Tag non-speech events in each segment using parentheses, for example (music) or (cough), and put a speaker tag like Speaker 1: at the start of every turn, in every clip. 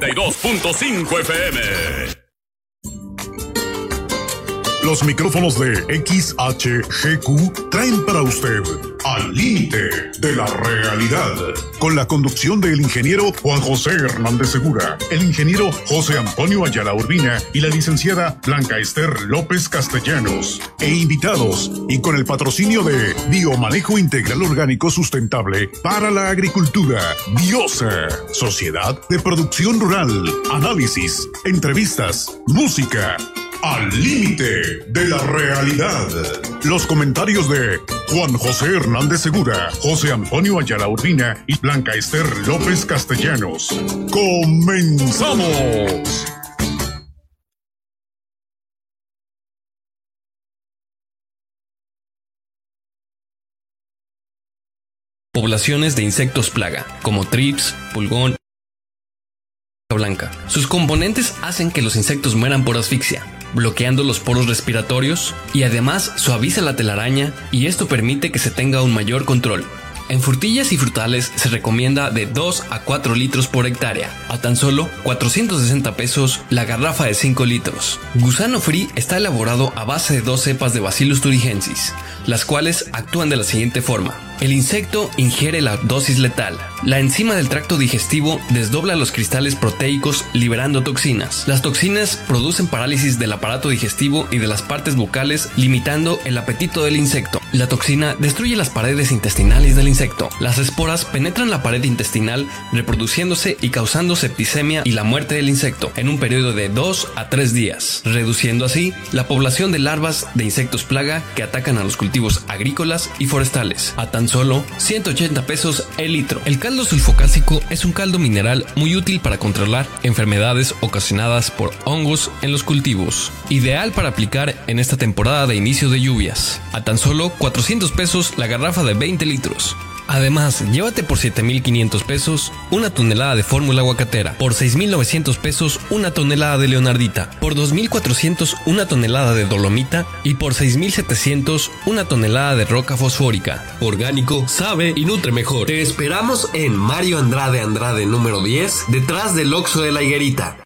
Speaker 1: 92.5 FM.
Speaker 2: Los micrófonos de XHGQ traen para usted Al límite de la realidad, con la conducción del ingeniero Juan José Hernández Segura, el ingeniero José Antonio Ayala Urbina y la licenciada Blanca Esther López Castellanos, e invitados, y con el patrocinio de Biomanejo Integral Orgánico Sustentable para la Agricultura, Biosa, Sociedad de Producción Rural, análisis, entrevistas, música al límite de la realidad. Los comentarios de Juan José Hernández Segura, José Antonio Ayala Urbina y Blanca Esther López Castellanos. ¡Comenzamos!
Speaker 3: Poblaciones de insectos plaga, como trips, pulgón, blanca. Sus componentes hacen que los insectos mueran por asfixia, bloqueando los poros respiratorios y además suaviza la telaraña y esto permite que se tenga un mayor control. En frutillas y frutales se recomienda de 2 a 4 litros por hectárea, a tan solo 460 pesos la garrafa de 5 litros. Gusano Free está elaborado a base de dos cepas de Bacillus thuringiensis, las cuales actúan de la siguiente forma. El insecto ingiere la dosis letal. La enzima del tracto digestivo desdobla los cristales proteicos liberando toxinas. Las toxinas producen parálisis del aparato digestivo y de las partes bucales limitando el apetito del insecto. La toxina destruye las paredes intestinales del insecto. Las esporas penetran la pared intestinal reproduciéndose y causando septicemia y la muerte del insecto en un periodo de 2 a 3 días, reduciendo así la población de larvas de insectos plaga que atacan a los cultivos agrícolas y forestales. A tan solo 180 pesos el litro. El caldo sulfocásico es un caldo mineral muy útil para controlar enfermedades ocasionadas por hongos en los cultivos. Ideal para aplicar en esta temporada de inicio de lluvias. A tan solo 400 pesos la garrafa de 20 litros. Además, llévate por 7.500 pesos una tonelada de fórmula aguacatera, por 6.900 pesos una tonelada de leonardita, por 2.400 una tonelada de dolomita y por 6.700 una tonelada de roca fosfórica. Orgánico, sabe y nutre mejor. Te esperamos en Mario Andrade Andrade número 10, detrás del Oxo de la Higuerita.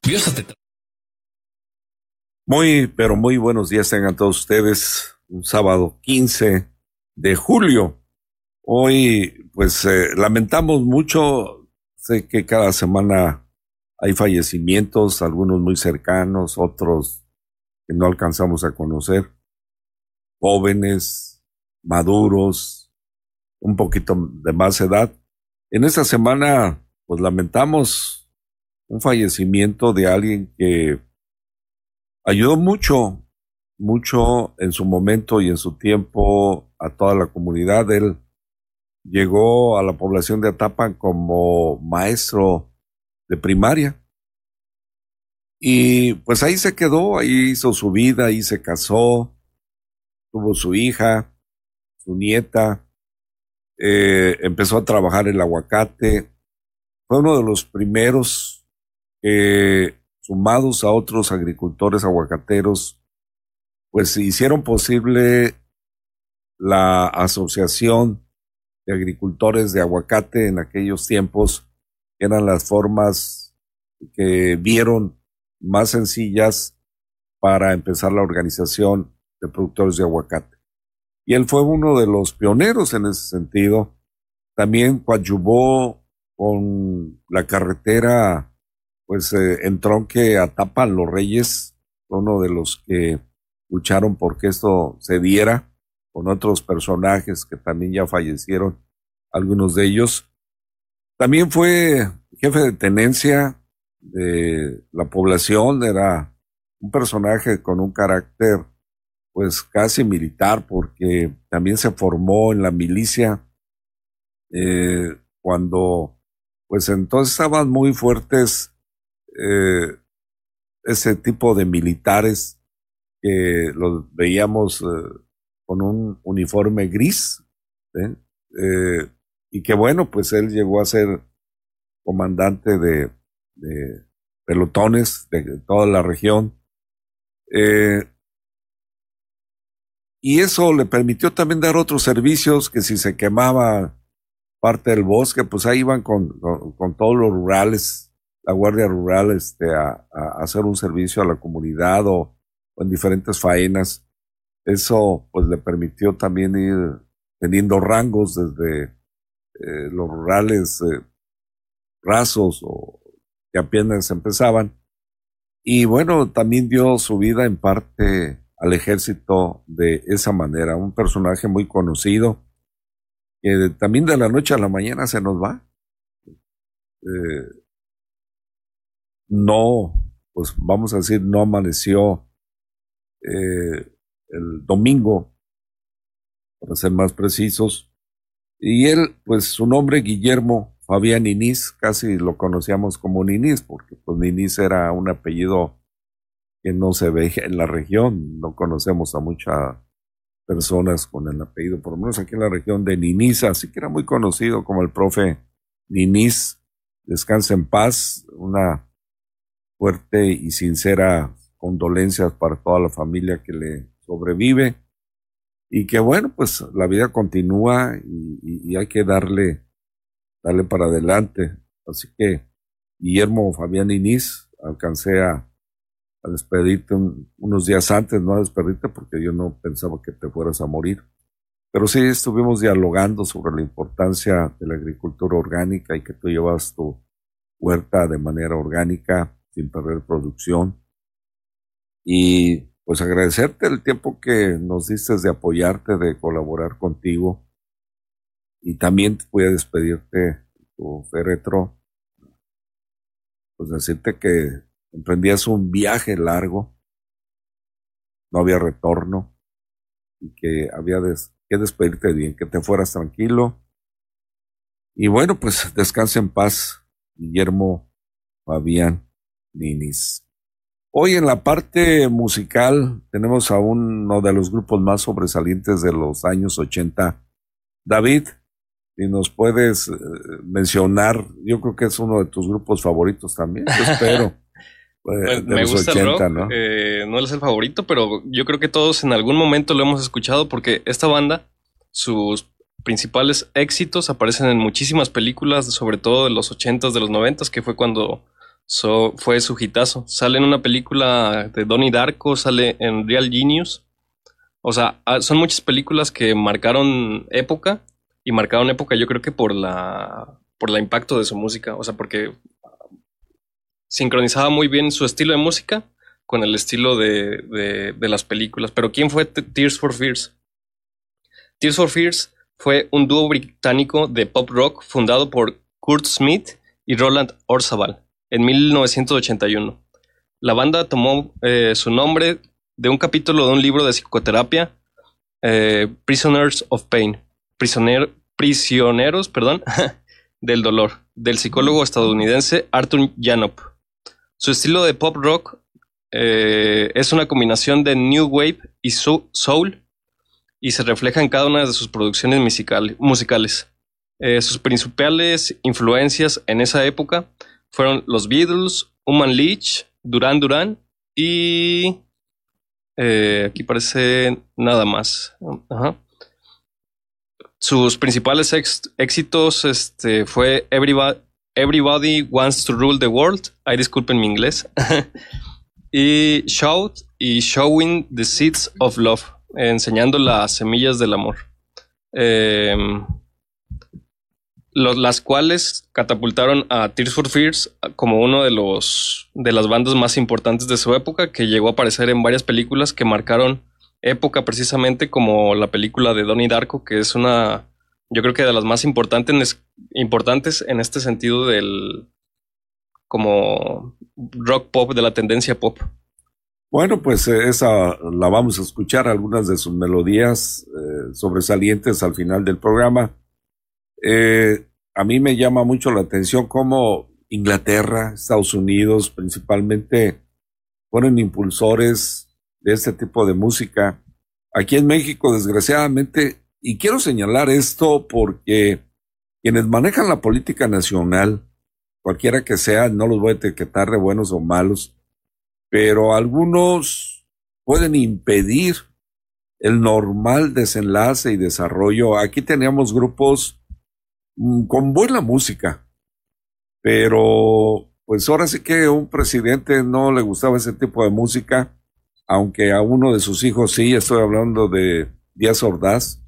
Speaker 4: Muy, pero muy buenos días tengan todos ustedes. Un sábado 15 de julio Hoy, pues eh, lamentamos mucho, sé que cada semana hay fallecimientos, algunos muy cercanos, otros que no alcanzamos a conocer, jóvenes, maduros, un poquito de más edad. En esta semana, pues lamentamos un fallecimiento de alguien que ayudó mucho, mucho en su momento y en su tiempo a toda la comunidad. Él llegó a la población de Atapan como maestro de primaria. Y pues ahí se quedó, ahí hizo su vida, ahí se casó, tuvo su hija, su nieta, eh, empezó a trabajar el aguacate. Fue uno de los primeros que, sumados a otros agricultores aguacateros, pues hicieron posible la asociación agricultores de aguacate en aquellos tiempos eran las formas que vieron más sencillas para empezar la organización de productores de aguacate. Y él fue uno de los pioneros en ese sentido. También coadyuvó con la carretera, pues eh, en tronque a los Reyes, uno de los que lucharon por que esto se diera con otros personajes que también ya fallecieron, algunos de ellos. También fue jefe de tenencia de la población, era un personaje con un carácter pues casi militar porque también se formó en la milicia eh, cuando pues entonces estaban muy fuertes eh, ese tipo de militares que los veíamos eh, con un uniforme gris, eh, y que bueno, pues él llegó a ser comandante de, pelotones de toda la región. Eh, y eso le permitió también dar otros servicios que si se quemaba parte del bosque, pues ahí iban con, con, todos los rurales la Guardia Rural este, a, hacer un servicio a la comunidad o, en diferentes faenas. Eso pues le permitió también ir teniendo rangos desde eh, los rurales eh, rasos o que apenas empezaban. Y bueno, también dio su vida en parte al ejército de esa manera. Un personaje muy conocido que también de la noche a la mañana se nos va. Eh, no, pues vamos a decir, no amaneció el domingo, para ser más precisos. Y él, pues su nombre, Guillermo Fabián Inís, casi lo conocíamos como Ninís, porque pues era un apellido que no se ve en la región, no conocemos a muchas personas con el apellido, por lo menos aquí en la región de Ninisa, así que era muy conocido como el profe Ninís, descansa en paz, una fuerte y sincera condolencias para toda la familia que le sobrevive y que bueno, pues la vida continúa y, hay que darle, darle para adelante. Así que Guillermo Fabián Inís, alcancé a, despedirte unos días antes, no a despedirte porque yo no pensaba que te fueras a morir. Pero sí estuvimos dialogando sobre la importancia de la agricultura orgánica y que tú llevas tu huerta de manera orgánica sin perder producción. Y pues agradecerte el tiempo que nos diste de apoyarte, de colaborar contigo. Y también voy a despedirte, tu féretro, pues decirte que emprendías un viaje largo, no había retorno y que había que despedirte bien, que te fueras tranquilo. Y bueno, pues descanse en paz, Guillermo Fabián. Ninis. Hoy en la parte musical tenemos a uno de los grupos más sobresalientes de los años 80. David, si nos puedes eh, mencionar, yo creo que es uno de tus grupos favoritos también, espero. (laughs)
Speaker 5: Pues, me gusta el rock, ¿no? Eh, no es el favorito, pero yo creo que todos en algún momento lo hemos escuchado porque esta banda, sus principales éxitos aparecen en muchísimas películas, sobre todo de los 80s, de los 90s, que fue cuando fue su hitazo. Sale en una película de Donnie Darko, sale en Real Genius. O sea, ah, son muchas películas que marcaron época y marcaron época yo creo que por la por el impacto de su música, o sea, porque sincronizaba muy bien su estilo de música con el estilo de, de las películas. Pero ¿quién fue Tears for Fears? Tears for Fears fue un dúo británico de pop rock fundado por Kurt Smith y Roland Orzabal en 1981. La banda tomó eh, su nombre de un capítulo de un libro de psicoterapia, eh, Prisoners of Pain, prisioneros perdón, (laughs) del dolor, del psicólogo estadounidense Arthur Janop. Su estilo de pop rock eh, es una combinación de new wave y soul y se refleja en cada una de sus producciones musicales. sus principales influencias en esa época fueron los Beatles, Human Leech, Duran Duran y eh, aquí parece nada más. Sus principales éxitos este, fue Everybody, Wants to Rule the World. Ay, disculpen mi inglés. (laughs) y Shout y Showing the Seeds of Love, enseñando las semillas del amor. Eh, las cuales catapultaron a Tears for Fears como uno de los de las bandas más importantes de su época, que llegó a aparecer en varias películas que marcaron época precisamente como la película de Donnie Darko, que es una, yo creo que de las más importantes, importantes en este sentido del como rock pop, de la tendencia pop.
Speaker 4: Bueno, pues eh, esa la vamos a escuchar, algunas de sus melodías eh, sobresalientes al final del programa. Eh, a mí me llama mucho la atención cómo Inglaterra, Estados Unidos principalmente fueron impulsores de este tipo de música. Aquí en México, desgraciadamente, y quiero señalar esto porque quienes manejan la política nacional, cualquiera que sea, no los voy a etiquetar de buenos o malos, pero algunos pueden impedir el normal desenlace y desarrollo. Aquí teníamos grupos con buena música, pero pues ahora sí que un presidente no le gustaba ese tipo de música, aunque a uno de sus hijos sí, estoy hablando de Díaz Ordaz.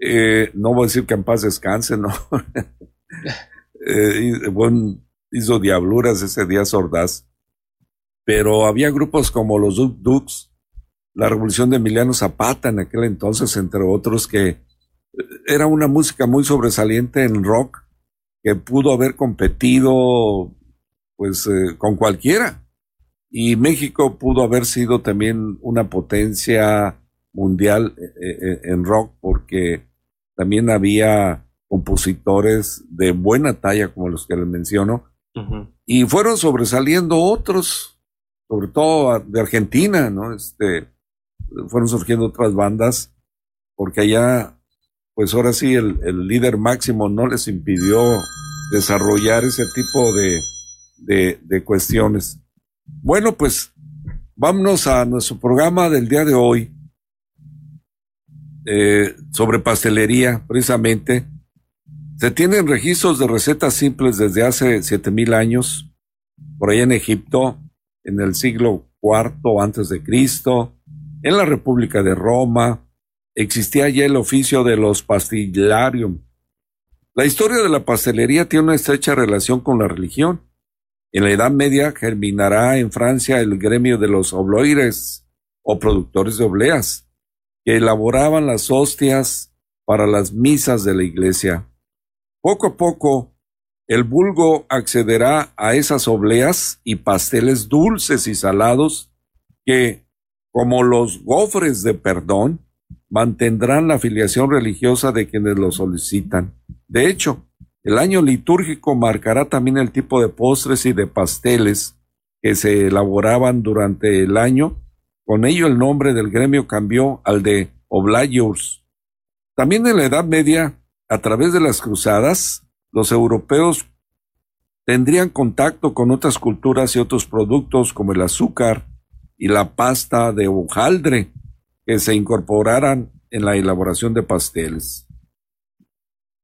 Speaker 4: Eh, no voy a decir que en paz descanse, no. (laughs) eh, hizo diabluras ese Díaz Ordaz. Pero había grupos como los Dukes, la revolución de Emiliano Zapata en aquel entonces, entre otros, que eh, era una música muy sobresaliente en rock que pudo haber competido pues eh, con cualquiera. Y México pudo haber sido también una potencia mundial eh, en rock porque también había compositores de buena talla como los que les menciono y fueron sobresaliendo otros sobre todo de Argentina, ¿no? Este, fueron surgiendo otras bandas, porque allá, pues ahora sí, el, el líder máximo no les impidió desarrollar ese tipo de, de, cuestiones. Bueno, pues vámonos a nuestro programa del día de hoy eh, sobre pastelería, precisamente. Se tienen registros de recetas simples desde hace siete mil años, por allá en Egipto, en el siglo IV antes de Cristo, en la República de Roma, existía ya el oficio de los pastillarium. La historia de la pastelería tiene una estrecha relación con la religión. En la Edad Media germinará en Francia el gremio de los obloires o productores de obleas, que elaboraban las hostias para las misas de la iglesia. Poco a poco, el vulgo accederá a esas obleas y pasteles dulces y salados que, como los gofres de perdón, mantendrán la afiliación religiosa de quienes lo solicitan. De hecho, el año litúrgico marcará también el tipo de postres y de pasteles que se elaboraban durante el año. Con ello el nombre del gremio cambió al de Oblayurs. También en la Edad Media, a través de las cruzadas, los europeos tendrían contacto con otras culturas y otros productos como el azúcar y la pasta de hojaldre que se incorporaran en la elaboración de pasteles.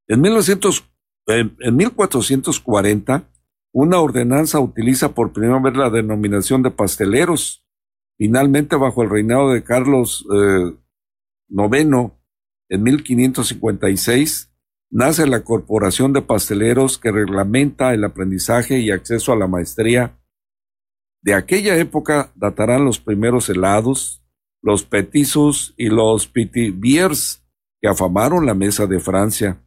Speaker 4: En, 1900, en 1440, una ordenanza utiliza por primera vez la denominación de pasteleros. Finalmente, bajo el reinado de Carlos IX, eh, en 1556, nace la Corporación de Pasteleros que reglamenta el aprendizaje y acceso a la maestría. De aquella época datarán los primeros helados, los petizos y los pitiviers que afamaron la mesa de Francia.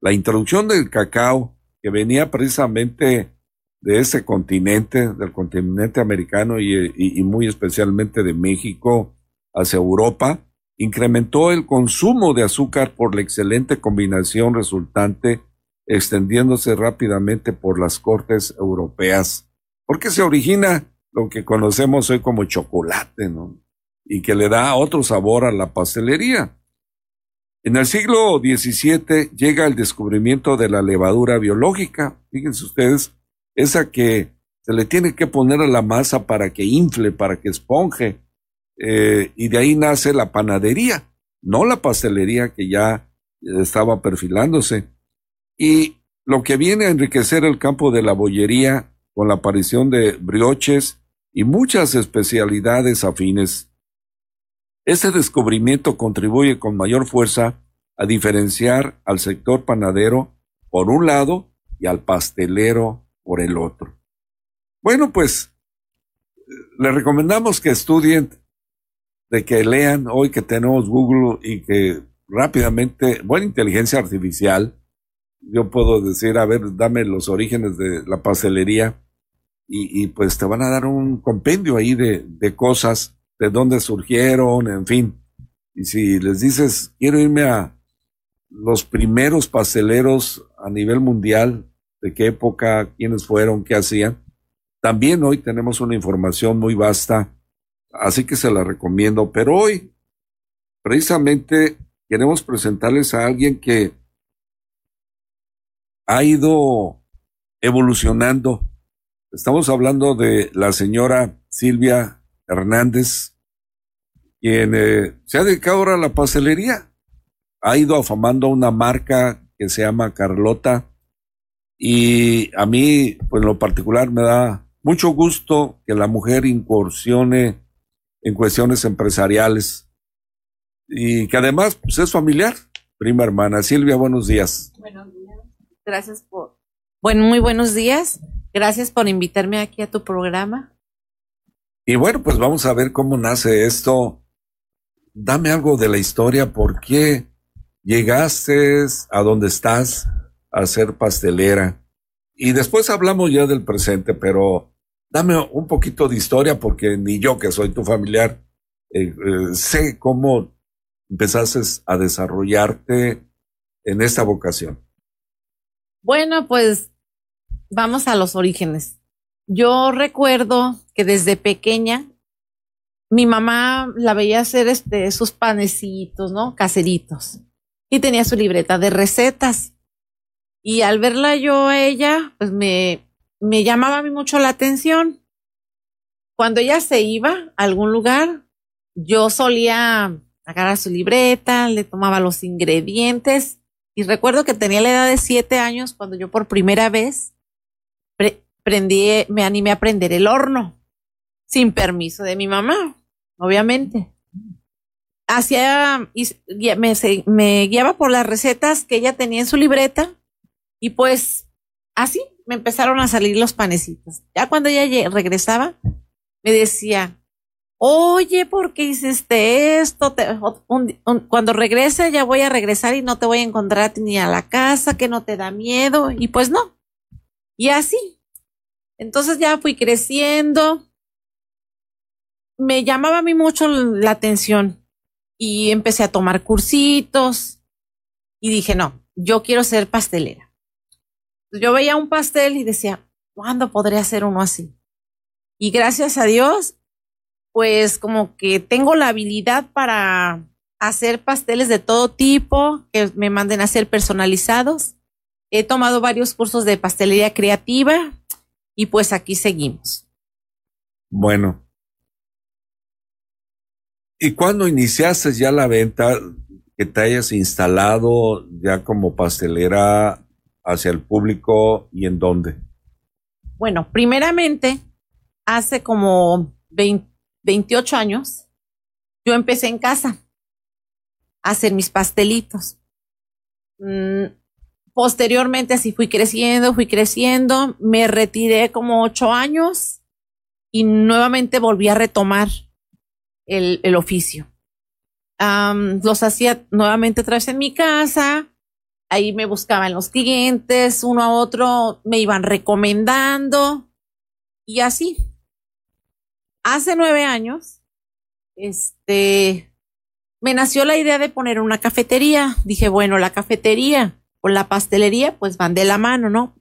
Speaker 4: La introducción del cacao, que venía precisamente de ese continente, del continente americano y, y muy especialmente de México hacia Europa, incrementó el consumo de azúcar por la excelente combinación resultante, extendiéndose rápidamente por las cortes europeas, porque se origina lo que conocemos hoy como chocolate, ¿no? Y que le da otro sabor a la pastelería. En el siglo XVII llega el descubrimiento de la levadura biológica. Fíjense ustedes, esa que se le tiene que poner a la masa para que infle, para que esponje, eh, y de ahí nace la panadería, no la pastelería que ya estaba perfilándose. Y lo que viene a enriquecer el campo de la bollería con la aparición de brioches y muchas especialidades afines. Este descubrimiento contribuye con mayor fuerza a diferenciar al sector panadero por un lado y al pastelero por el otro. Bueno, pues le recomendamos que estudien de que lean hoy que tenemos Google y que rápidamente, buena inteligencia artificial, yo puedo decir, a ver, dame los orígenes de la pastelería y, pues te van a dar un compendio ahí de cosas, de dónde surgieron, en fin. Y si les dices, quiero irme a los primeros pasteleros a nivel mundial, de qué época, quiénes fueron, qué hacían, también hoy tenemos una información muy vasta Así que se la recomiendo. Pero hoy, precisamente, queremos presentarles a alguien que ha ido evolucionando. Estamos hablando de la señora Silvia Hernández, quien eh, se ha dedicado ahora a la pastelería. Ha ido afamando una marca que se llama Carlota Y a mí, pues en lo particular, me da mucho gusto que la mujer incursione en cuestiones empresariales y que además pues, es familiar. Prima hermana. Silvia, buenos días.
Speaker 1: Buenos días. Gracias por... Bueno, muy buenos días. Gracias por invitarme aquí a tu programa.
Speaker 4: Y bueno, pues vamos a ver cómo nace esto. Dame algo de la historia. ¿Por qué llegaste a donde estás a ser pastelera? Y después hablamos ya del presente, pero dame un poquito de historia porque ni yo que soy tu familiar eh, eh, sé cómo empezaste a desarrollarte en esta vocación?
Speaker 1: Bueno, pues vamos a los orígenes. Yo recuerdo que desde pequeña mi mamá la veía hacer este, sus panecitos, ¿no? Caseritos. Y tenía su libreta de recetas. Y al verla yo a ella, pues me, me llamaba a mí mucho la atención. Cuando ella se iba a algún lugar, yo solía agarrar su libreta, le tomaba los ingredientes y recuerdo que tenía la edad de siete años cuando yo por primera vez prendí, me animé a aprender el horno sin permiso de mi mamá, obviamente. Hacía, me, me guiaba por las recetas que ella tenía en su libreta y pues así me empezaron a salir los panecitos. Ya cuando ella regresaba, me decía, oye, ¿por qué hiciste esto? cuando regrese ya voy a regresar y no te voy a encontrar ni a la casa, que no te da miedo. Y pues no. Y así. Entonces ya fui creciendo. Me llamaba a mí mucho la atención y empecé a tomar cursitos y dije, no, yo quiero ser pastelera. Yo veía un pastel y decía, ¿cuándo podría hacer uno así? Y gracias a Dios pues como que tengo la habilidad para hacer pasteles de todo tipo, que me manden a hacer personalizados. He tomado varios cursos de pastelería creativa y pues aquí seguimos.
Speaker 4: Bueno. ¿Y cuándo iniciaste ya la venta, que te hayas instalado ya como pastelera hacia el público y en dónde?
Speaker 1: Bueno, primeramente, hace como 20, 28 años, yo empecé en casa a hacer mis pastelitos. Mm, posteriormente así fui creciendo, fui creciendo, me retiré como ocho años y nuevamente volví a retomar el, el oficio. los hacía nuevamente otra vez en mi casa, ahí me buscaban los clientes, uno a otro me iban recomendando y así hace nueve años, este, me nació la idea de poner una cafetería. Dije, bueno, la cafetería la pastelería, pues van de la mano, ¿no?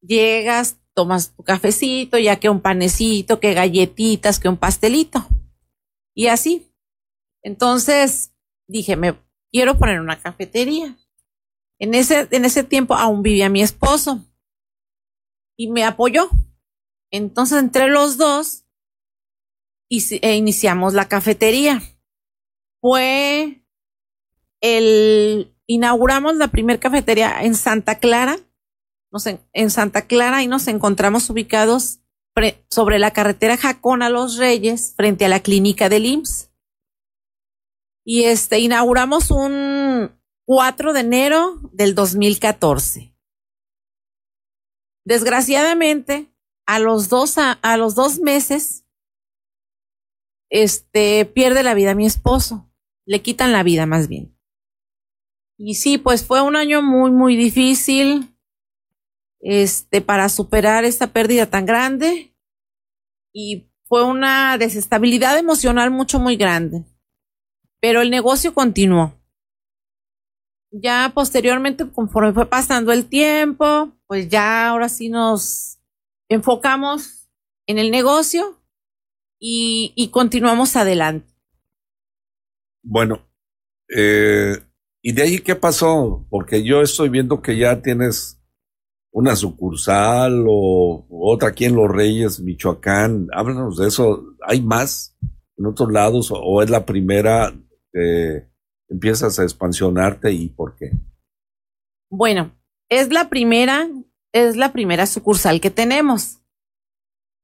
Speaker 1: Llegas, tomas tu cafecito, ya que un panecito, que galletitas, que un pastelito. Y así. Entonces dije, me quiero poner una cafetería. En ese, en ese tiempo aún vivía mi esposo y me apoyó. Entonces entre los dos e iniciamos la cafetería. Fue el, inauguramos la primera cafetería en Santa Clara, nos en, Santa Clara y nos encontramos ubicados sobre la carretera Jacón a Los Reyes, frente a la clínica del IMSS. Y este, inauguramos un 4 de enero del 2014. Desgraciadamente, a los dos, a los dos meses, este, pierde la vida mi esposo. Le quitan la vida más bien. Y sí, pues fue un año muy, muy difícil, este, para superar esta pérdida tan grande. Y fue una desestabilidad emocional mucho, muy grande. Pero el negocio continuó. Ya posteriormente, conforme fue pasando el tiempo, pues ya ahora sí nos enfocamos en el negocio y, continuamos adelante.
Speaker 4: Bueno, eh, ¿y de ahí qué pasó? Porque yo estoy viendo que ya tienes una sucursal o otra aquí en Los Reyes, Michoacán. Háblanos de eso. ¿Hay más en otros lados o, es la primera que empiezas a expansionarte y por qué?
Speaker 1: Bueno, es la primera es la primera sucursal que tenemos.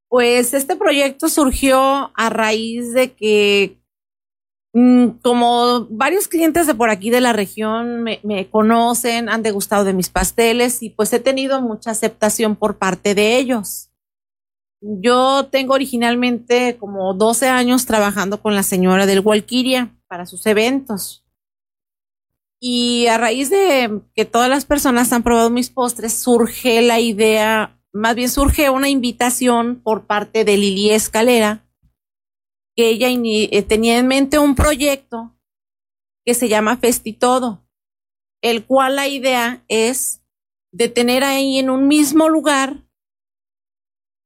Speaker 1: Pues este proyecto surgió a raíz de que como varios clientes de por aquí de la región me, me, conocen, han degustado de mis pasteles y pues he tenido mucha aceptación por parte de ellos. Yo tengo originalmente como 12 años trabajando con la señora del Walkiria para sus eventos. Y a raíz de que todas las personas han probado mis postres, surge la idea más bien surge una invitación por parte de Lili Escalera, que ella eh, tenía en mente un proyecto que se llama Festitodo, el cual la idea es de tener ahí en un mismo lugar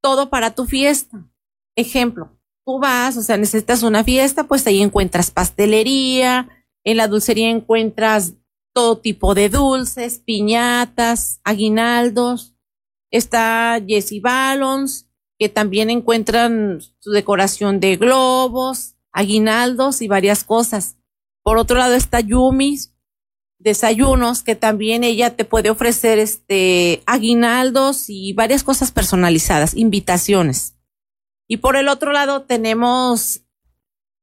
Speaker 1: todo para tu fiesta. Ejemplo, tú vas, o sea, necesitas una fiesta, pues ahí encuentras pastelería, en la dulcería encuentras todo tipo de dulces, piñatas, aguinaldos, Está Jessie Ballons, que también encuentran su decoración de globos, aguinaldos y varias cosas. Por otro lado está Yumi, desayunos, que también ella te puede ofrecer este aguinaldos y varias cosas personalizadas, invitaciones. Y por el otro lado tenemos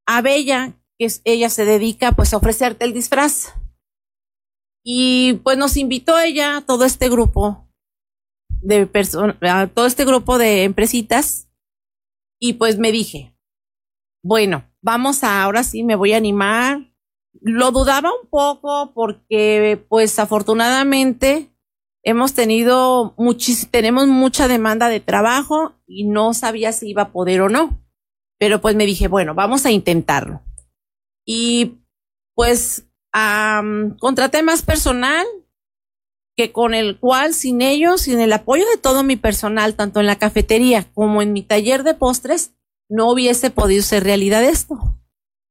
Speaker 1: a Bella, que es, ella se dedica pues a ofrecerte el disfraz. Y pues nos invitó ella, todo este grupo, de personas, todo este grupo de empresitas y pues me dije, bueno, vamos a, ahora sí me voy a animar. Lo dudaba un poco porque pues afortunadamente hemos tenido muchis, tenemos mucha demanda de trabajo y no sabía si iba a poder o no. Pero pues me dije, bueno, vamos a intentarlo. Y pues contraté más personal, que con el cual sin ellos, sin el apoyo de todo mi personal, tanto en la cafetería como en mi taller de postres, no hubiese podido ser realidad esto.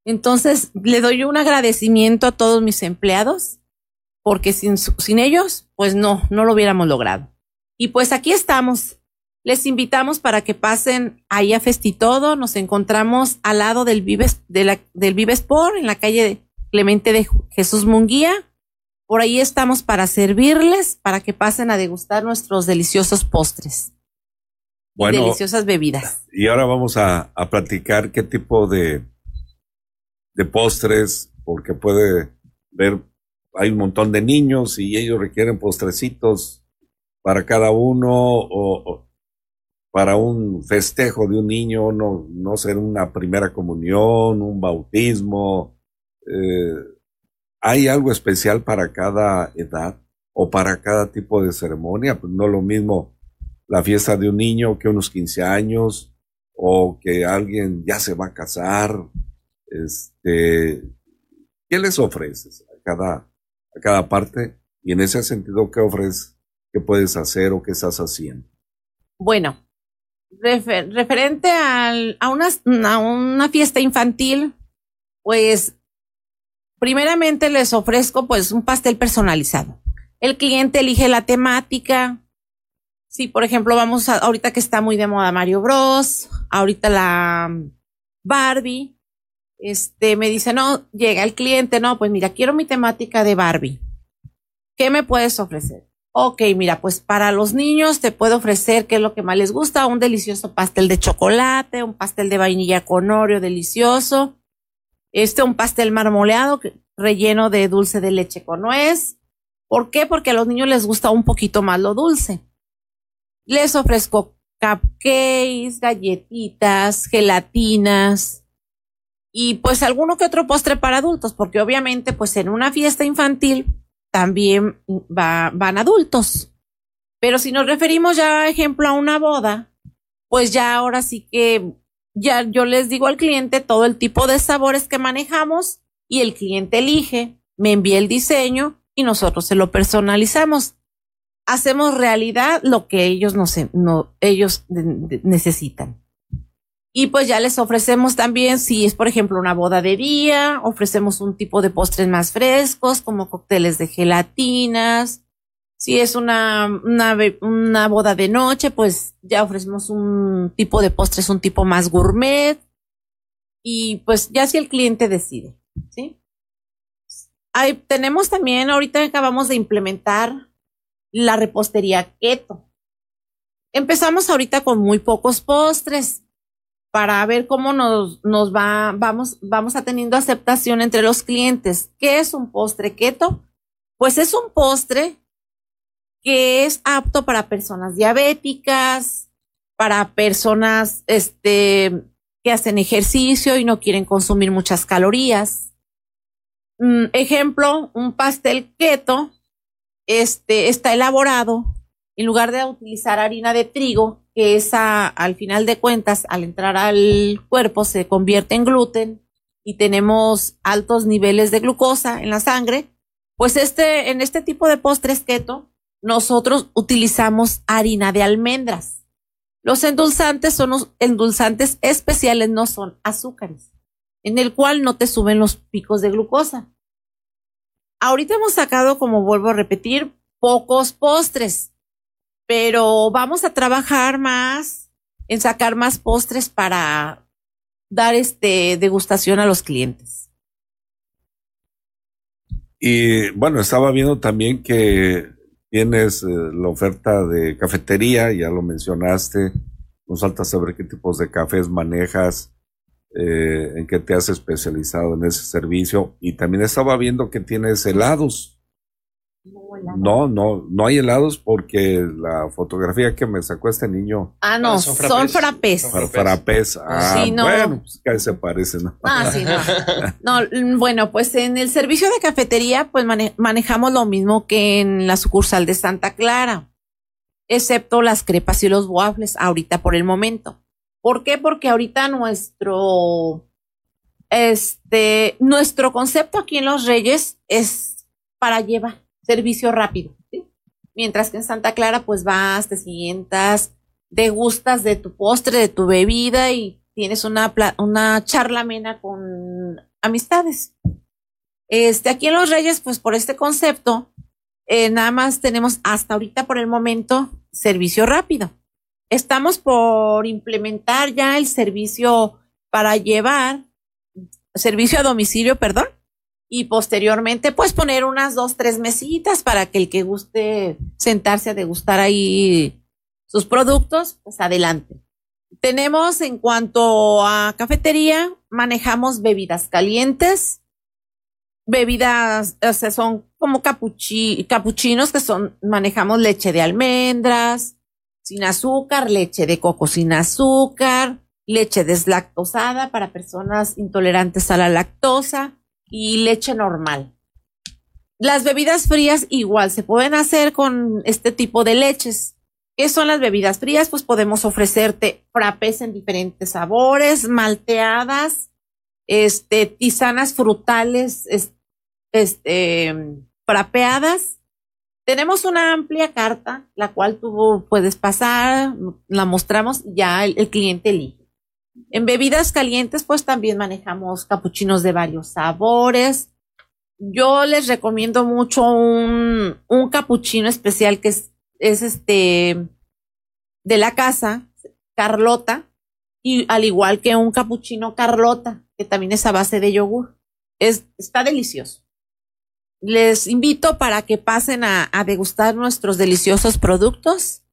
Speaker 1: Entonces, le doy un agradecimiento a todos mis empleados, porque sin, sin ellos, pues no, no lo hubiéramos logrado. Y pues aquí estamos. Les invitamos para que pasen ahí a Festitodo. Nos encontramos al lado del Vives, de del Vivesport, en la calle Clemente de Jesús Munguía por ahí estamos para servirles, para que pasen a degustar nuestros deliciosos postres. Bueno, deliciosas bebidas.
Speaker 4: Y ahora vamos a, a platicar qué tipo de, de postres, porque puede ver, hay un montón de niños y ellos requieren postrecitos para cada uno o, para un festejo de un niño, no, no ser una primera comunión, un bautismo, eh, ¿Hay algo especial para cada edad o para cada tipo de ceremonia? Pues no lo mismo la fiesta de un niño que unos 15 años o que alguien ya se va a casar. Este, ¿Qué les ofreces a cada, a cada parte? Y en ese sentido, ¿qué ofreces? ¿Qué puedes hacer o qué estás haciendo?
Speaker 1: Bueno, referente a, una, a una fiesta infantil, pues primeramente les ofrezco pues un pastel personalizado. El cliente elige la temática. Si, por ejemplo, vamos a, ahorita que está muy de moda Mario Bros, ahorita la Barbie, este, me dice, no, llega el cliente, no, pues mira, quiero mi temática de Barbie. ¿Qué me puedes ofrecer? Ok, mira, pues para los niños te puedo ofrecer qué es lo que más les gusta, un delicioso pastel de chocolate, un pastel de vainilla con oreo delicioso, este, un pastel marmoleado relleno de dulce de leche con nuez. ¿Por qué? Porque a los niños les gusta un poquito más lo dulce. Les ofrezco cupcakes, galletitas, gelatinas y pues alguno que otro postre para adultos, porque obviamente pues en una fiesta infantil también va, van adultos. Pero si nos referimos ya, ejemplo, a una boda, pues ya ahora sí que ya yo les digo al cliente todo el tipo de sabores que manejamos y el cliente elige, me envía el diseño y nosotros se lo personalizamos. Hacemos realidad lo que ellos, no, no ellos necesitan. Y pues ya les ofrecemos también, si es por ejemplo una boda de día, ofrecemos un tipo de postres más frescos como cócteles de gelatinas, si es una, una, una, boda de noche, pues ya ofrecemos un tipo de postres, un tipo más gourmet. Y pues ya si el cliente decide, ¿sí? tenemos también, ahorita acabamos de implementar la repostería keto. Empezamos ahorita con muy pocos postres para ver cómo nos, nos va, vamos, vamos a teniendo aceptación entre los clientes. ¿Qué es un postre keto? Pues es un postre que es apto para personas diabéticas, para personas este, que hacen ejercicio y no quieren consumir muchas calorías. Mm, ejemplo, un pastel keto este, está elaborado en lugar de utilizar harina de trigo, que esa al final de cuentas al entrar al cuerpo se convierte en gluten y tenemos altos niveles de glucosa en la sangre, pues este en este tipo de postres keto nosotros utilizamos harina de almendras. Los endulzantes son los endulzantes especiales, no son azúcares, en el cual no te suben los picos de glucosa. Ahorita hemos sacado, como vuelvo a repetir, pocos postres, pero vamos a trabajar más en sacar más postres para dar este degustación a los clientes.
Speaker 4: Y bueno, estaba viendo también que Tienes eh, la oferta de cafetería, ya lo mencionaste. Nos falta saber qué tipos de cafés manejas, eh, en qué te has especializado en ese servicio. Y también estaba viendo que tienes helados. No, no, no hay helados porque la fotografía que me sacó este niño.
Speaker 1: Ah, no, ah, son frappés.
Speaker 4: Son. Ah, sí, no. bueno, pues casi se parecen.
Speaker 1: Ah, sí, no. no. Bueno, pues en el servicio de cafetería, pues manejamos lo mismo que en la sucursal de Santa Clara, excepto las crepas y los waffles ahorita por el momento. ¿Por qué? Porque ahorita nuestro, este, nuestro concepto aquí en Los Reyes es para llevar servicio rápido. Mientras que en Santa Clara, pues vas, te sientas, degustas de tu postre, de tu bebida y tienes una, una charla amena con amistades. Este, aquí en Los Reyes, pues por este concepto, eh, nada más tenemos hasta ahorita por el momento servicio rápido. Estamos por implementar ya el servicio para llevar, servicio a domicilio, perdón, y posteriormente pues poner unas dos, tres mesitas para que el que guste sentarse a degustar ahí sus productos, pues adelante. Tenemos en cuanto a cafetería, manejamos bebidas calientes, bebidas, o sea, son como capuchinos que son, manejamos leche de almendras, sin azúcar, leche de coco sin azúcar, leche deslactosada para personas intolerantes a la lactosa, y leche normal. Las bebidas frías igual se pueden hacer con este tipo de leches. ¿Qué son las bebidas frías? Pues podemos ofrecerte frappés en diferentes sabores, malteadas, este, tisanas frutales, este, frapeadas. Tenemos una amplia carta, la cual tú puedes pasar, la mostramos, ya el, cliente elige. En bebidas calientes, pues también manejamos capuchinos de varios sabores. Yo les recomiendo mucho un, un capuchino especial que es, es este de la casa, Carlota, y al igual que un capuchino Carlota, que también es a base de yogur. Es, está delicioso. Les invito para que pasen a, degustar nuestros deliciosos productos.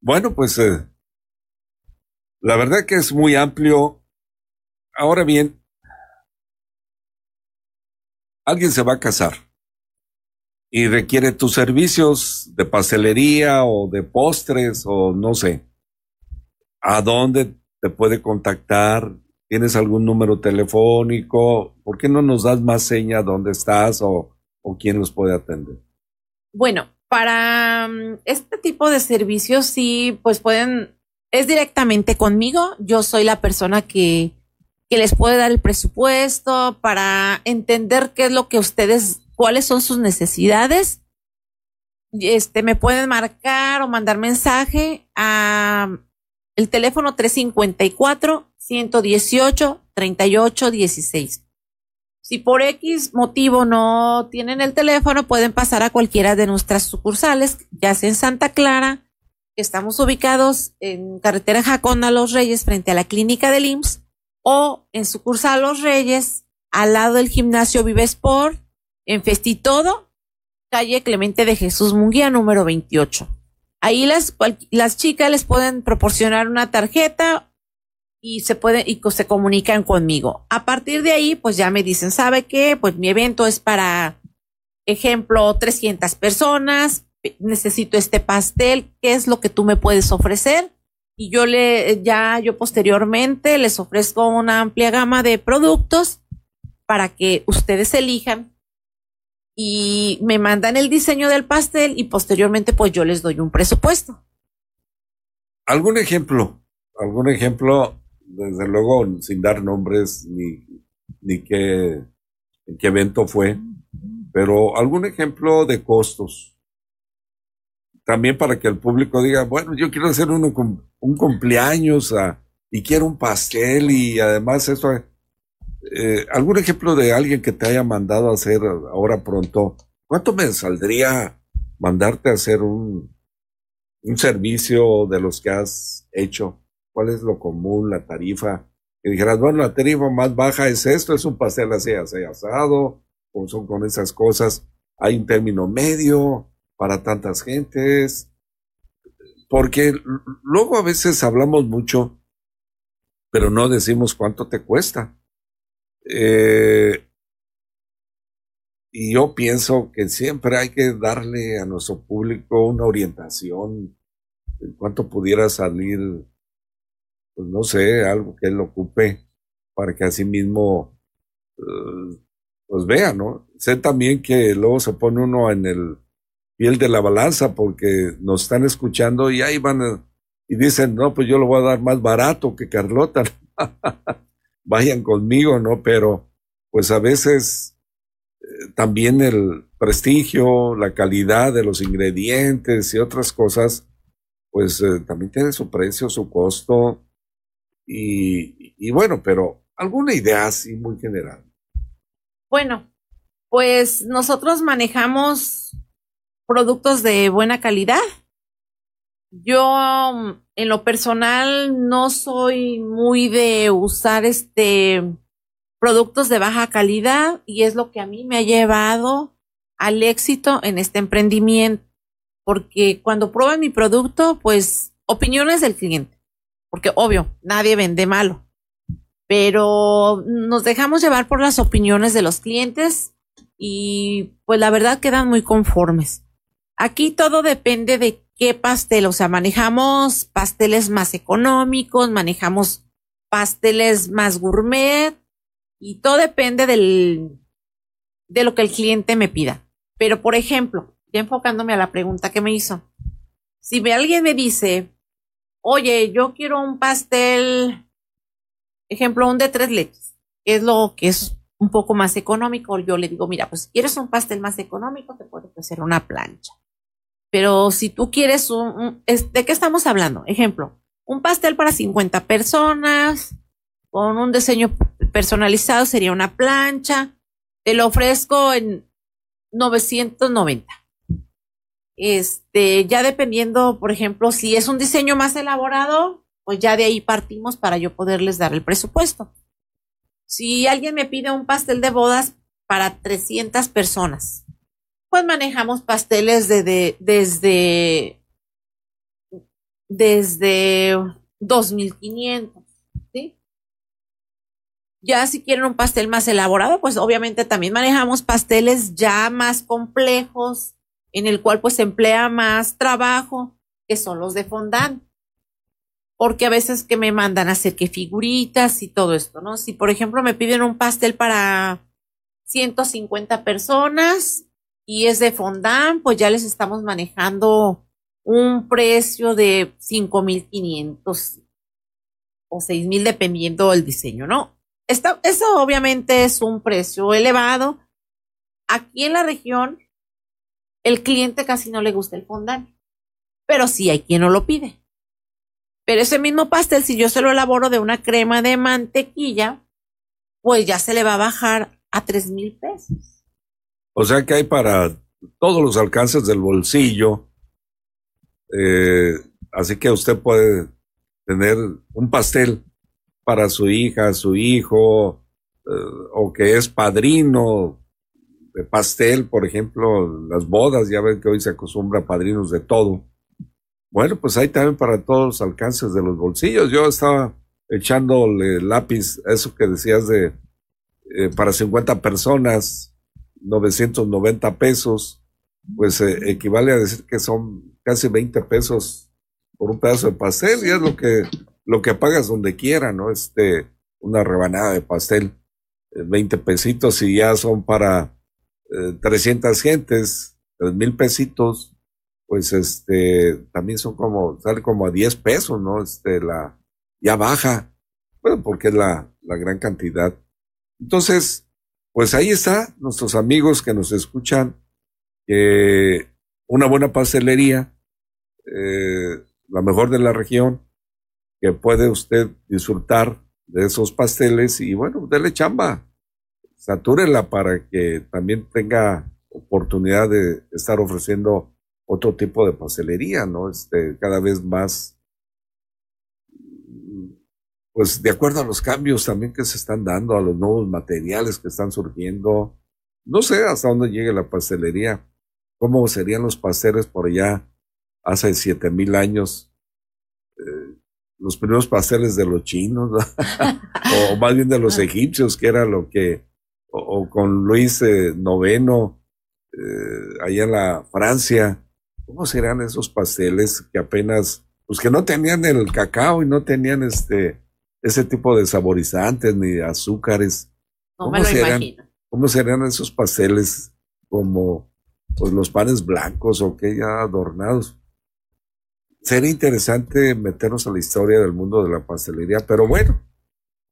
Speaker 4: Bueno, pues eh, la verdad que es muy amplio. Ahora bien, alguien se va a casar y requiere tus servicios de pastelería o de postres o no sé. ¿A dónde te puede contactar? ¿Tienes algún número telefónico? ¿Por qué no nos das más seña dónde estás o, quién los puede atender?
Speaker 1: Bueno, para mm, este tipo de servicios sí, pues pueden es directamente conmigo. Yo soy la persona que, que les puede dar el presupuesto para entender qué es lo que ustedes, cuáles son sus necesidades. Este, me pueden marcar o mandar mensaje a el teléfono 354 118 38 16. Si por X motivo no tienen el teléfono, pueden pasar a cualquiera de nuestras sucursales, ya sea en Santa Clara, Estamos ubicados en carretera Jacona Los Reyes frente a la clínica del IMSS o en sucursal Los Reyes al lado del gimnasio Vive Sport en Festitodo, calle Clemente de Jesús Munguía número 28. Ahí las, las chicas les pueden proporcionar una tarjeta y se pueden y se comunican conmigo. A partir de ahí, pues ya me dicen, ¿sabe qué? Pues mi evento es para, ejemplo, 300 personas, necesito este pastel, ¿qué es lo que tú me puedes ofrecer? Y yo le, ya yo posteriormente les ofrezco una amplia gama de productos para que ustedes elijan y me mandan el diseño del pastel y posteriormente pues yo les doy un presupuesto.
Speaker 4: ¿Algún ejemplo? ¿Algún ejemplo? Desde luego sin dar nombres ni, ni qué, qué evento fue, pero algún ejemplo de costos. También para que el público diga, bueno, yo quiero hacer uno un cumpleaños ah, y quiero un pastel y además eso eh, ¿Algún ejemplo de alguien que te haya mandado a hacer ahora pronto? ¿Cuánto me saldría mandarte a hacer un, un servicio de los que has hecho? ¿Cuál es lo común, la tarifa? Que dijeras, bueno, la tarifa más baja es esto, es un pastel así, así asado, o son con esas cosas. Hay un término medio para tantas gentes. Porque luego a veces hablamos mucho, pero no decimos cuánto te cuesta. Eh, y yo pienso que siempre hay que darle a nuestro público una orientación en cuanto pudiera salir, pues no sé, algo que él ocupe para que así mismo eh, pues vea, ¿no? Sé también que luego se pone uno en el piel de la balanza porque nos están escuchando y ahí van y dicen, no, pues yo lo voy a dar más barato que Carlota. (laughs) vayan conmigo, ¿no? Pero pues a veces eh, también el prestigio, la calidad de los ingredientes y otras cosas, pues eh, también tiene su precio, su costo. Y, y bueno, pero alguna idea así muy general.
Speaker 1: Bueno, pues nosotros manejamos productos de buena calidad. Yo en lo personal no soy muy de usar este productos de baja calidad y es lo que a mí me ha llevado al éxito en este emprendimiento. Porque cuando prueban mi producto, pues opiniones del cliente. Porque obvio, nadie vende malo. Pero nos dejamos llevar por las opiniones de los clientes y pues la verdad quedan muy conformes. Aquí todo depende de qué pastel, o sea, manejamos pasteles más económicos, manejamos pasteles más gourmet y todo depende de lo que el cliente me pida. Pero, por ejemplo, ya enfocándome a la pregunta que me hizo, si alguien me dice, oye, yo quiero un pastel, ejemplo, un de tres leches, que es lo que es un poco más económico, yo le digo, mira, pues si quieres un pastel más económico, te puedo hacer una plancha. Pero si tú quieres un, ¿de qué estamos hablando? Ejemplo, un pastel para 50 personas con un diseño personalizado sería una plancha. Te lo ofrezco en 990. Este, ya dependiendo, por ejemplo, si es un diseño más elaborado, pues ya de ahí partimos para yo poderles dar el presupuesto. Si alguien me pide un pastel de bodas para 300 personas, pues manejamos pasteles de, desde, desde 2500, ¿sí? Ya si quieren un pastel más elaborado, pues obviamente también manejamos pasteles ya más complejos, en el cual pues emplea más trabajo, que son los de fondant. Porque a veces que me mandan a hacer que figuritas y todo esto, ¿no? Si por ejemplo me piden un pastel para 150 personas, y es de fondant, pues ya les estamos manejando un precio de 5.500 o 6.000 dependiendo del diseño, ¿no? Eso obviamente es un precio elevado. Aquí en la región, el cliente casi no le gusta el fondant, pero sí hay quien no lo pide. Pero ese mismo pastel, si yo se lo elaboro de una crema de mantequilla, pues ya se le va a bajar a tres mil pesos.
Speaker 4: O sea que hay para todos los alcances del bolsillo. Eh, así que usted puede tener un pastel para su hija, su hijo, eh, o que es padrino de pastel, por ejemplo, las bodas, ya ven que hoy se acostumbra padrinos de todo. bueno, pues hay también para todos los alcances de los bolsillos. Yo estaba echándole lápiz a eso que decías de eh, para 50 personas, 990 pesos, pues eh, equivale a decir que son casi 20 pesos por un pedazo de pastel y es lo que, lo que pagas donde quiera, ¿no? Este, una rebanada de pastel, 20 eh, pesitos y ya son para 300 gentes, 3 mil pesitos, pues este, también son como, sale como a 10 pesos, ¿no? Este, la, ya baja, bueno, porque es la, la gran cantidad. Entonces, pues ahí está, nuestros amigos que nos escuchan, que una buena pastelería, eh, la mejor de la región, que puede usted disfrutar de esos pasteles y bueno, dele chamba, satúrela para que también tenga oportunidad de estar ofreciendo otro tipo de pastelería, ¿no? Este, cada vez más pues de acuerdo a los cambios también que se están dando, a los nuevos materiales que están surgiendo, no sé hasta dónde llegue la pastelería, cómo serían los pasteles por allá hace siete mil años, eh, los primeros pasteles de los chinos, (laughs) o más bien de los egipcios, que era lo que, o, con Luis IX, eh, eh, allá en la Francia, ¿cómo serán esos pasteles que apenas, pues que no tenían el cacao y no tenían este, ese tipo de saborizantes ni azúcares.
Speaker 1: ¿Cómo, serán,
Speaker 4: ¿Cómo serían esos pasteles como pues, los panes blancos o que ya adornados? Sería interesante meternos a la historia del mundo de la pastelería, pero bueno,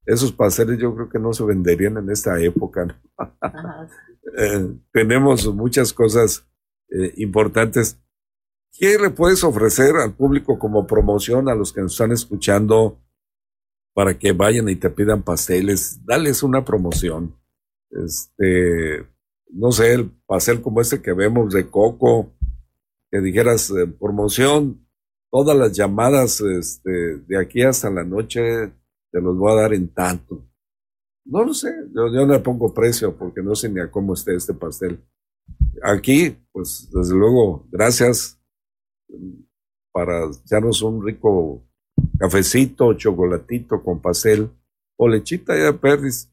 Speaker 4: esos pasteles yo creo que no se venderían en esta época. (laughs) Eh, tenemos muchas cosas eh, importantes. ¿Qué le puedes ofrecer al público como promoción a los que nos están escuchando para que vayan y te pidan pasteles, dales una promoción. Este, no sé, el pastel como este que vemos de coco, que dijeras eh, promoción, todas las llamadas este, de aquí hasta la noche te los voy a dar en tanto. No lo sé, yo, yo no le pongo precio porque no sé ni a cómo esté este pastel. Aquí, pues desde luego, gracias mm, para echarnos un rico cafecito, chocolatito con pastel o lechita ya perdis.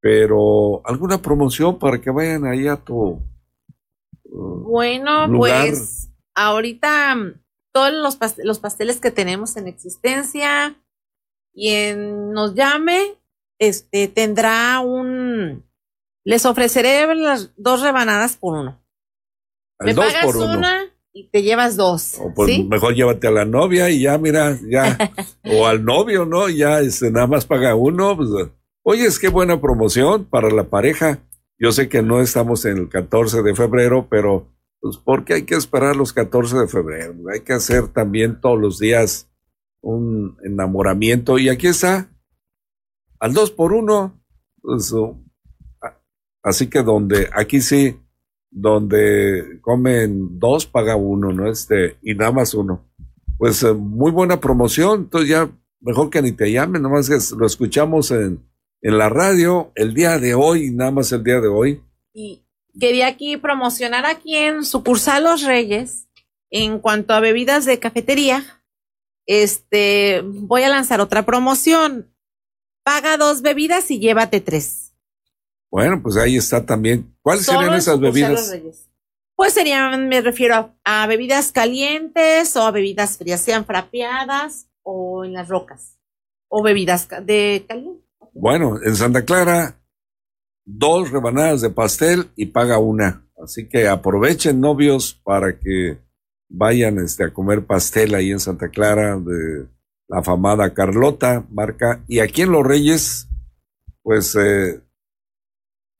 Speaker 4: Pero alguna promoción para que vayan ahí a tu.
Speaker 1: Uh, bueno, pues ahorita mm, todos los, los pasteles que tenemos en existencia, quien nos llame, este tendrá un. Les ofreceré las dos rebanadas por uno. Me pagas por una y te llevas dos.
Speaker 4: O pues mejor llévate a la novia y ya, mira, ya. (laughs) o al novio, ¿no? Ya este, nada más paga uno. Pues, oye, es que buena promoción para la pareja. Yo sé que no estamos en el 14 de febrero, pero pues porque hay que esperar los 14 de febrero. Hay que hacer también todos los días un enamoramiento. Y aquí está, al dos por uno. Pues, así que donde, aquí sí, donde comen dos, paga uno, ¿no? Este, y nada más uno. Pues eh, muy buena promoción, entonces ya mejor que ni te llamen, nomás que lo escuchamos en, en la radio el día de hoy, nada más el día de hoy.
Speaker 1: Y quería aquí promocionar aquí en sucursal Los Reyes, en cuanto a bebidas de cafetería, este, voy a lanzar otra promoción. Paga dos bebidas y llévate tres.
Speaker 4: Bueno, pues ahí está también. ¿Cuáles serían esas bebidas?
Speaker 1: Pues serían, me refiero a, bebidas calientes o a bebidas frías, sean frapeadas o en las rocas, o bebidas de caliente.
Speaker 4: Bueno, en Santa Clara, dos rebanadas de pastel y paga una. Así que aprovechen, novios, para que vayan este, a comer pastel ahí en Santa Clara de la afamada Carlota, marca. Y aquí en Los Reyes, pues eh,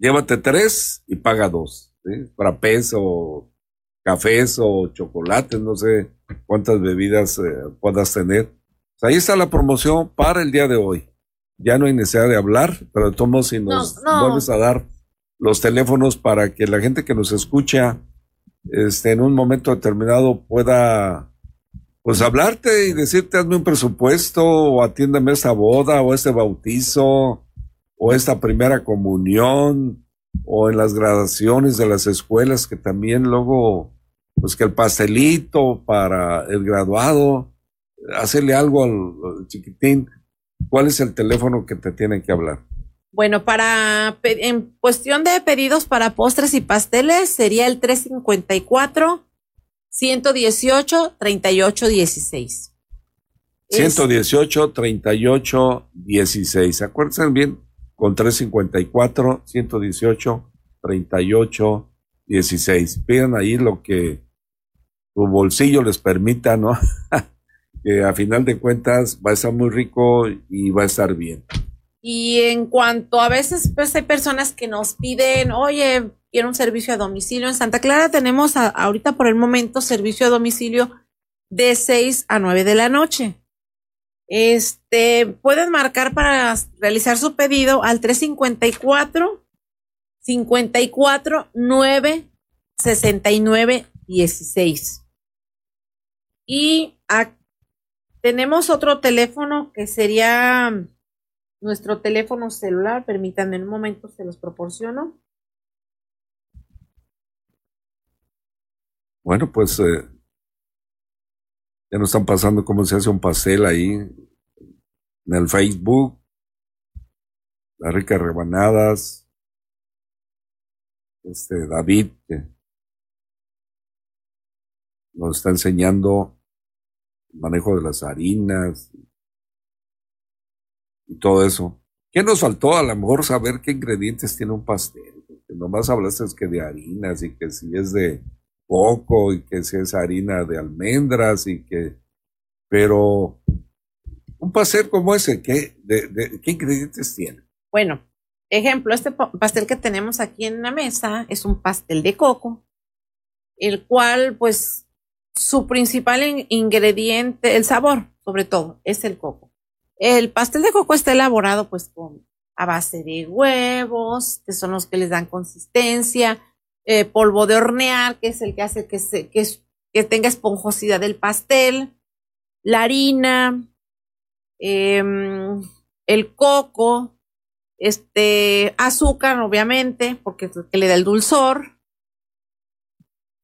Speaker 4: llévate tres y paga dos. ¿sí? Frappés o cafés o chocolates, no sé cuántas bebidas eh, puedas tener. Pues ahí está la promoción para el día de hoy. Ya no hay necesidad de hablar, pero tomo si nos vuelves a dar los teléfonos para que la gente que nos escucha este, en un momento determinado pueda pues hablarte y decirte hazme un presupuesto o atiéndeme esta boda o este bautizo o esta primera comunión, o en las graduaciones de las escuelas, que también luego pues que el pastelito para el graduado, hacerle algo al, chiquitín. ¿Cuál es el teléfono que te tienen que hablar?
Speaker 1: Bueno, para en cuestión de pedidos para postres y pasteles sería el 354 118 3816.
Speaker 4: 118 38 16. Acuérdense bien con 354 118 38 16. Pidan ahí lo que tu bolsillo les permita, ¿no? (laughs) que a final de cuentas va a estar muy rico y va a estar bien.
Speaker 1: Y en cuanto a veces, pues hay personas que nos piden, oye, quiero un servicio a domicilio. En Santa Clara tenemos ahorita por el momento servicio a domicilio de 6 a 9 de la noche. Este, pueden marcar para realizar su pedido al 354 54 9 69 16. Y tenemos otro teléfono que sería nuestro teléfono celular. Permítanme un momento, se los proporciono.
Speaker 4: Bueno, pues eh, ya nos están pasando cómo se hace un pastel ahí en el Facebook. Las ricas rebanadas. Este David nos está enseñando el manejo de las harinas y todo eso. ¿Qué nos faltó? A lo mejor saber qué ingredientes tiene un pastel. Porque nomás hablaste que de harinas y que si es de coco y que si es harina de almendras y que, pero un pastel como ese, ¿qué, de, ¿qué ingredientes tiene?
Speaker 1: Bueno, ejemplo, este pastel que tenemos aquí en la mesa es un pastel de coco, el cual pues su principal ingrediente, el sabor sobre todo, es el coco. El pastel de coco está elaborado pues con a base de huevos, que son los que les dan consistencia, eh, polvo de hornear, que es el que hace que, se, que, tenga esponjosidad del pastel, la harina, em, el coco, este azúcar, obviamente, porque es que le da el dulzor,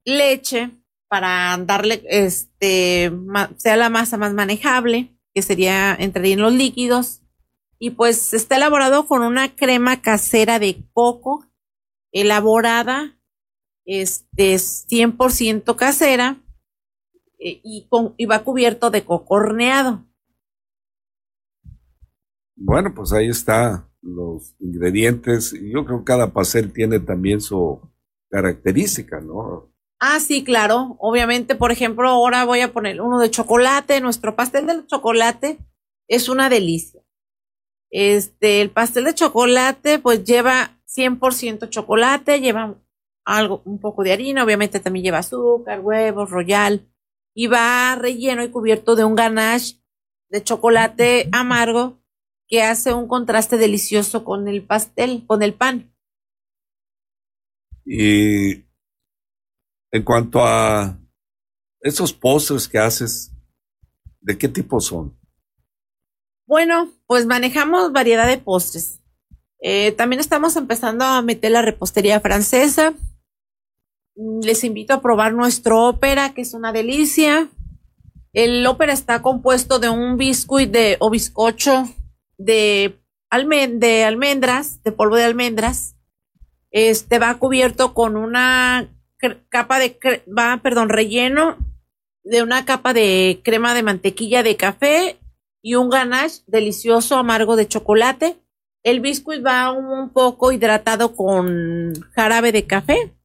Speaker 1: leche para darle, este, sea la masa más manejable, que sería, entraría en los líquidos, y pues está elaborado con una crema casera de coco, elaborada este, 100% casera eh, y, con, y va cubierto de coco horneado.
Speaker 4: Bueno, pues ahí está los ingredientes. Yo creo que cada pastel tiene también su característica, ¿no?
Speaker 1: Ah, sí, claro. Obviamente, por ejemplo, ahora voy a poner uno de chocolate. Nuestro pastel de chocolate es una delicia. Este, el pastel de chocolate, pues lleva 100% chocolate, lleva algo, un poco de harina, obviamente también lleva azúcar, huevos, royal, y va relleno y cubierto de un ganache de chocolate amargo que hace un contraste delicioso con el pastel, con el pan.
Speaker 4: Y en cuanto a esos postres que haces, ¿de qué tipo son?
Speaker 1: Bueno, pues manejamos variedad de postres. Eh, también estamos empezando a meter la repostería francesa, les invito a probar nuestro ópera, que es una delicia. El ópera está compuesto de un biscuit de, o bizcocho de, almendras, de polvo de almendras. Este va cubierto con una capa de, va, perdón, relleno de una capa de crema de mantequilla de café y un ganache delicioso amargo de chocolate. El biscuit va un poco hidratado con jarabe de café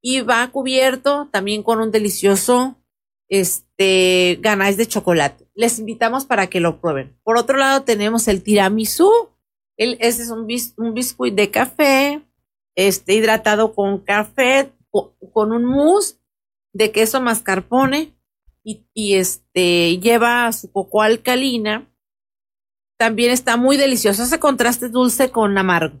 Speaker 1: y va cubierto también con un delicioso este ganache de chocolate. Les invitamos para que lo prueben. Por otro lado tenemos el tiramisú. Ese es un, un biscuit de café, este hidratado con café, con, un mousse de queso mascarpone y, y este lleva su coco alcalina. También está muy delicioso ese contraste dulce con amargo.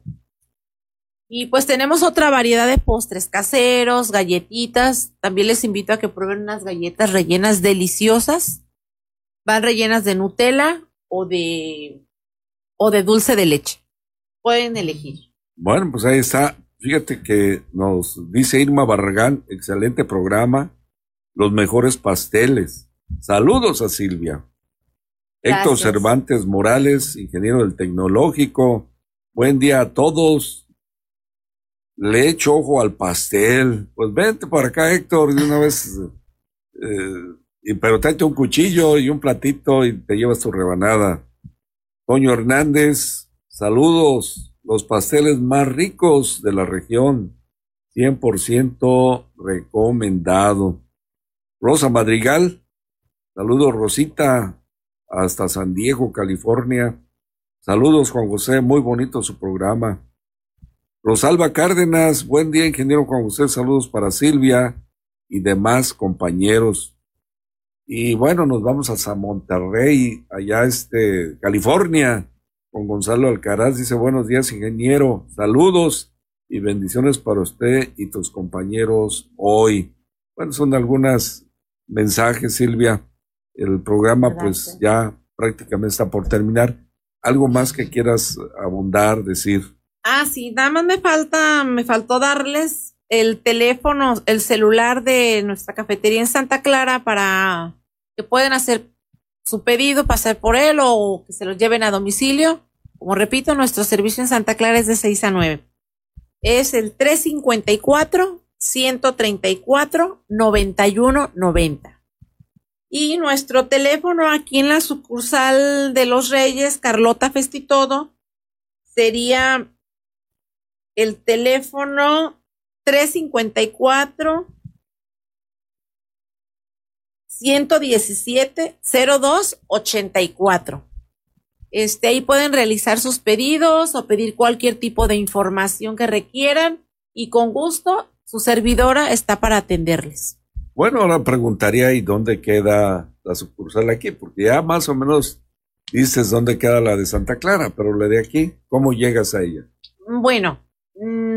Speaker 1: Y pues tenemos otra variedad de postres caseros, galletitas. También les invito a que prueben unas galletas rellenas deliciosas. Van rellenas de Nutella o de o de dulce de leche. Pueden elegir.
Speaker 4: Bueno, pues ahí está. Fíjate que nos dice Irma Barragán, excelente programa. los mejores pasteles. Saludos a Silvia. Héctor Cervantes Morales, ingeniero del tecnológico. Buen día a todos. Le echo ojo al pastel. Pues vente por acá, Héctor, de una vez. Eh, y, pero tráete un cuchillo y un platito y te llevas tu rebanada. Toño Hernández, saludos. Los pasteles más ricos de la región. 100% recomendado. Rosa Madrigal, saludos Rosita, hasta San Diego, California. Saludos Juan José, muy bonito su programa. Rosalba Cárdenas, buen día ingeniero Juan José, saludos para Silvia y demás compañeros. Y bueno, nos vamos a San Monterrey, allá este, California, con Gonzalo Alcaraz. Dice, buenos días, ingeniero. Saludos y bendiciones para usted y tus compañeros hoy. Bueno, son algunos mensajes, Silvia. El programa pues ya prácticamente está por terminar. ¿Algo más que (laughs) quieras abundar, decir?
Speaker 1: Ah, sí, nada más me falta, me faltó darles el teléfono, el celular de nuestra cafetería en Santa Clara para que pueden hacer su pedido, pasar por él o que se lo lleven a domicilio. Como repito, nuestro servicio en Santa Clara es de 6 a 9. Es el 354 134 9190. Y nuestro teléfono aquí en la sucursal de Los Reyes, Carlota Festitodo, sería el teléfono 354 117 02 84. Este, ahí pueden realizar sus pedidos o pedir cualquier tipo de información que requieran y con gusto su servidora está para atenderles.
Speaker 4: Bueno, ahora preguntaría y dónde queda la sucursal aquí, porque ya más o menos dices dónde queda la de Santa Clara, pero la de aquí, ¿cómo llegas a ella?
Speaker 1: Bueno,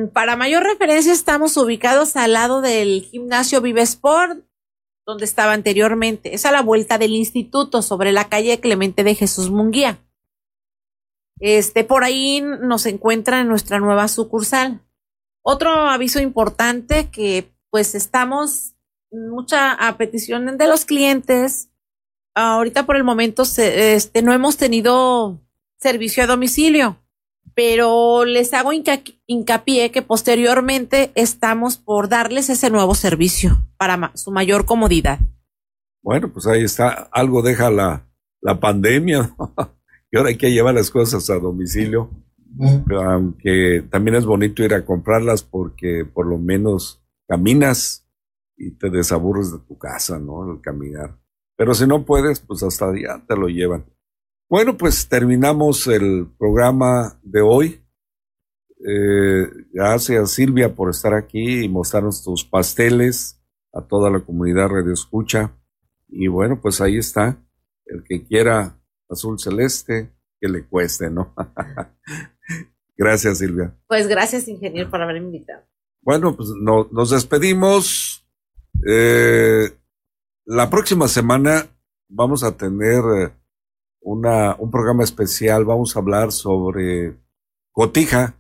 Speaker 1: para mayor referencia estamos ubicados al lado del gimnasio Vive Sport, donde estaba anteriormente. Es a la vuelta del instituto, sobre la calle Clemente de Jesús Munguía. Este, por ahí nos encuentra en nuestra nueva sucursal. Otro aviso importante que pues estamos mucha a petición de los clientes. Ahorita por el momento este, no hemos tenido servicio a domicilio, pero les hago hincapié que posteriormente estamos por darles ese nuevo servicio para su mayor comodidad.
Speaker 4: Bueno, pues ahí está. Algo deja la, la pandemia. (laughs) y ahora hay que llevar las cosas a domicilio. Aunque también es bonito ir a comprarlas porque por lo menos caminas y te desaburres de tu casa, ¿no? Al caminar. Pero si no puedes, pues hasta allá te lo llevan. Bueno, pues terminamos el programa de hoy. Eh, gracias Silvia por estar aquí y mostrarnos tus pasteles a toda la comunidad Radio Escucha. Y bueno, pues ahí está. El que quiera azul celeste, que le cueste, ¿no? (laughs) gracias, Silvia.
Speaker 1: Pues gracias, ingeniero, por haberme invitado.
Speaker 4: Bueno, pues nos despedimos. Eh, la próxima semana vamos a tener eh, una, un programa especial. Vamos a hablar sobre Cotija,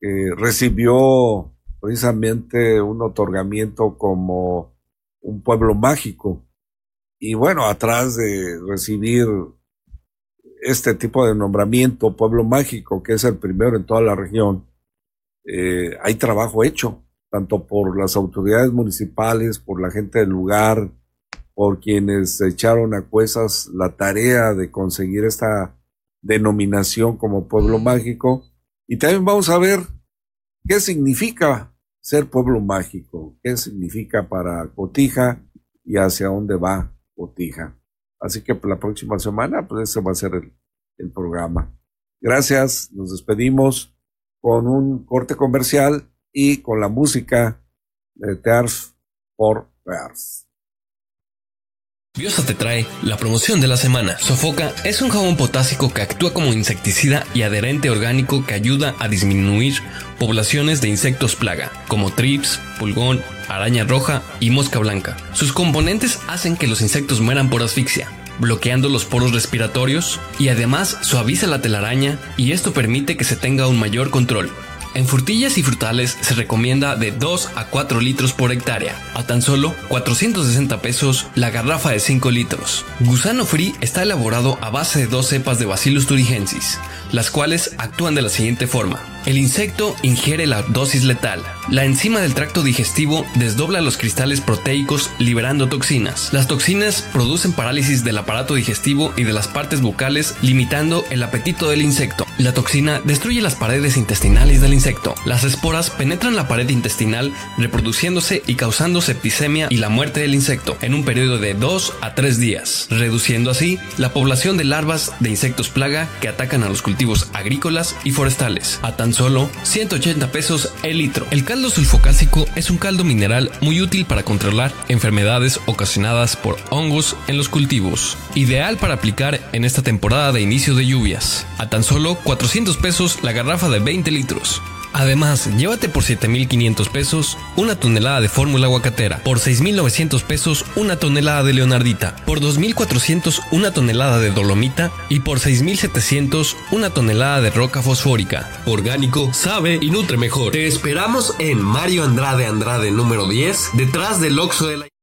Speaker 4: que recibió precisamente un otorgamiento como un pueblo mágico. Y bueno, atrás de recibir este tipo de nombramiento, pueblo mágico, que es el primero en toda la región, eh, hay trabajo hecho, tanto por las autoridades municipales, por la gente del lugar, por quienes echaron a cuestas la tarea de conseguir esta denominación como pueblo mágico. Y también vamos a ver qué significa ser pueblo mágico, qué significa para Cotija y hacia dónde va Cotija. Así que la próxima semana, pues ese va a ser el, el programa. Gracias, nos despedimos con un corte comercial y con la música de Terf por Vers.
Speaker 3: Biosa te trae la promoción de la semana. Sofoca es un jabón potásico que actúa como insecticida y adherente orgánico que ayuda a disminuir poblaciones de insectos plaga, como trips, pulgón, araña roja y mosca blanca. Sus componentes hacen que los insectos mueran por asfixia, bloqueando los poros respiratorios y además suaviza la telaraña y esto permite que se tenga un mayor control En frutillas y frutales se recomienda de 2 a 4 litros por hectárea, a tan solo 460 pesos la garrafa de 5 litros. Gusano Free está elaborado a base de dos cepas de Bacillus thuringiensis, las cuales actúan de la siguiente forma. El insecto ingiere la dosis letal. La enzima del tracto digestivo desdobla los cristales proteicos liberando toxinas. Las toxinas producen parálisis del aparato digestivo y de las partes bucales limitando el apetito del insecto. La toxina destruye las paredes intestinales del Las esporas penetran la pared intestinal reproduciéndose y causando septicemia y la muerte del insecto en un periodo de 2 a 3 días, reduciendo así la población de larvas de insectos plaga que atacan a los cultivos agrícolas y forestales. A tan solo 180 pesos el litro. El caldo sulfocálcico es un caldo mineral muy útil para controlar enfermedades ocasionadas por hongos en los cultivos. Ideal para aplicar en esta temporada de inicio de lluvias. A tan solo 400 pesos la garrafa de 20 litros. Además, llévate por 7.500 pesos una tonelada de fórmula aguacatera, por 6.900 pesos una tonelada de leonardita, por 2.400 una tonelada de dolomita y por 6.700 una tonelada de roca fosfórica. Orgánico, sabe y nutre mejor. Te esperamos en Mario Andrade Andrade número 10, detrás del Oxo de la...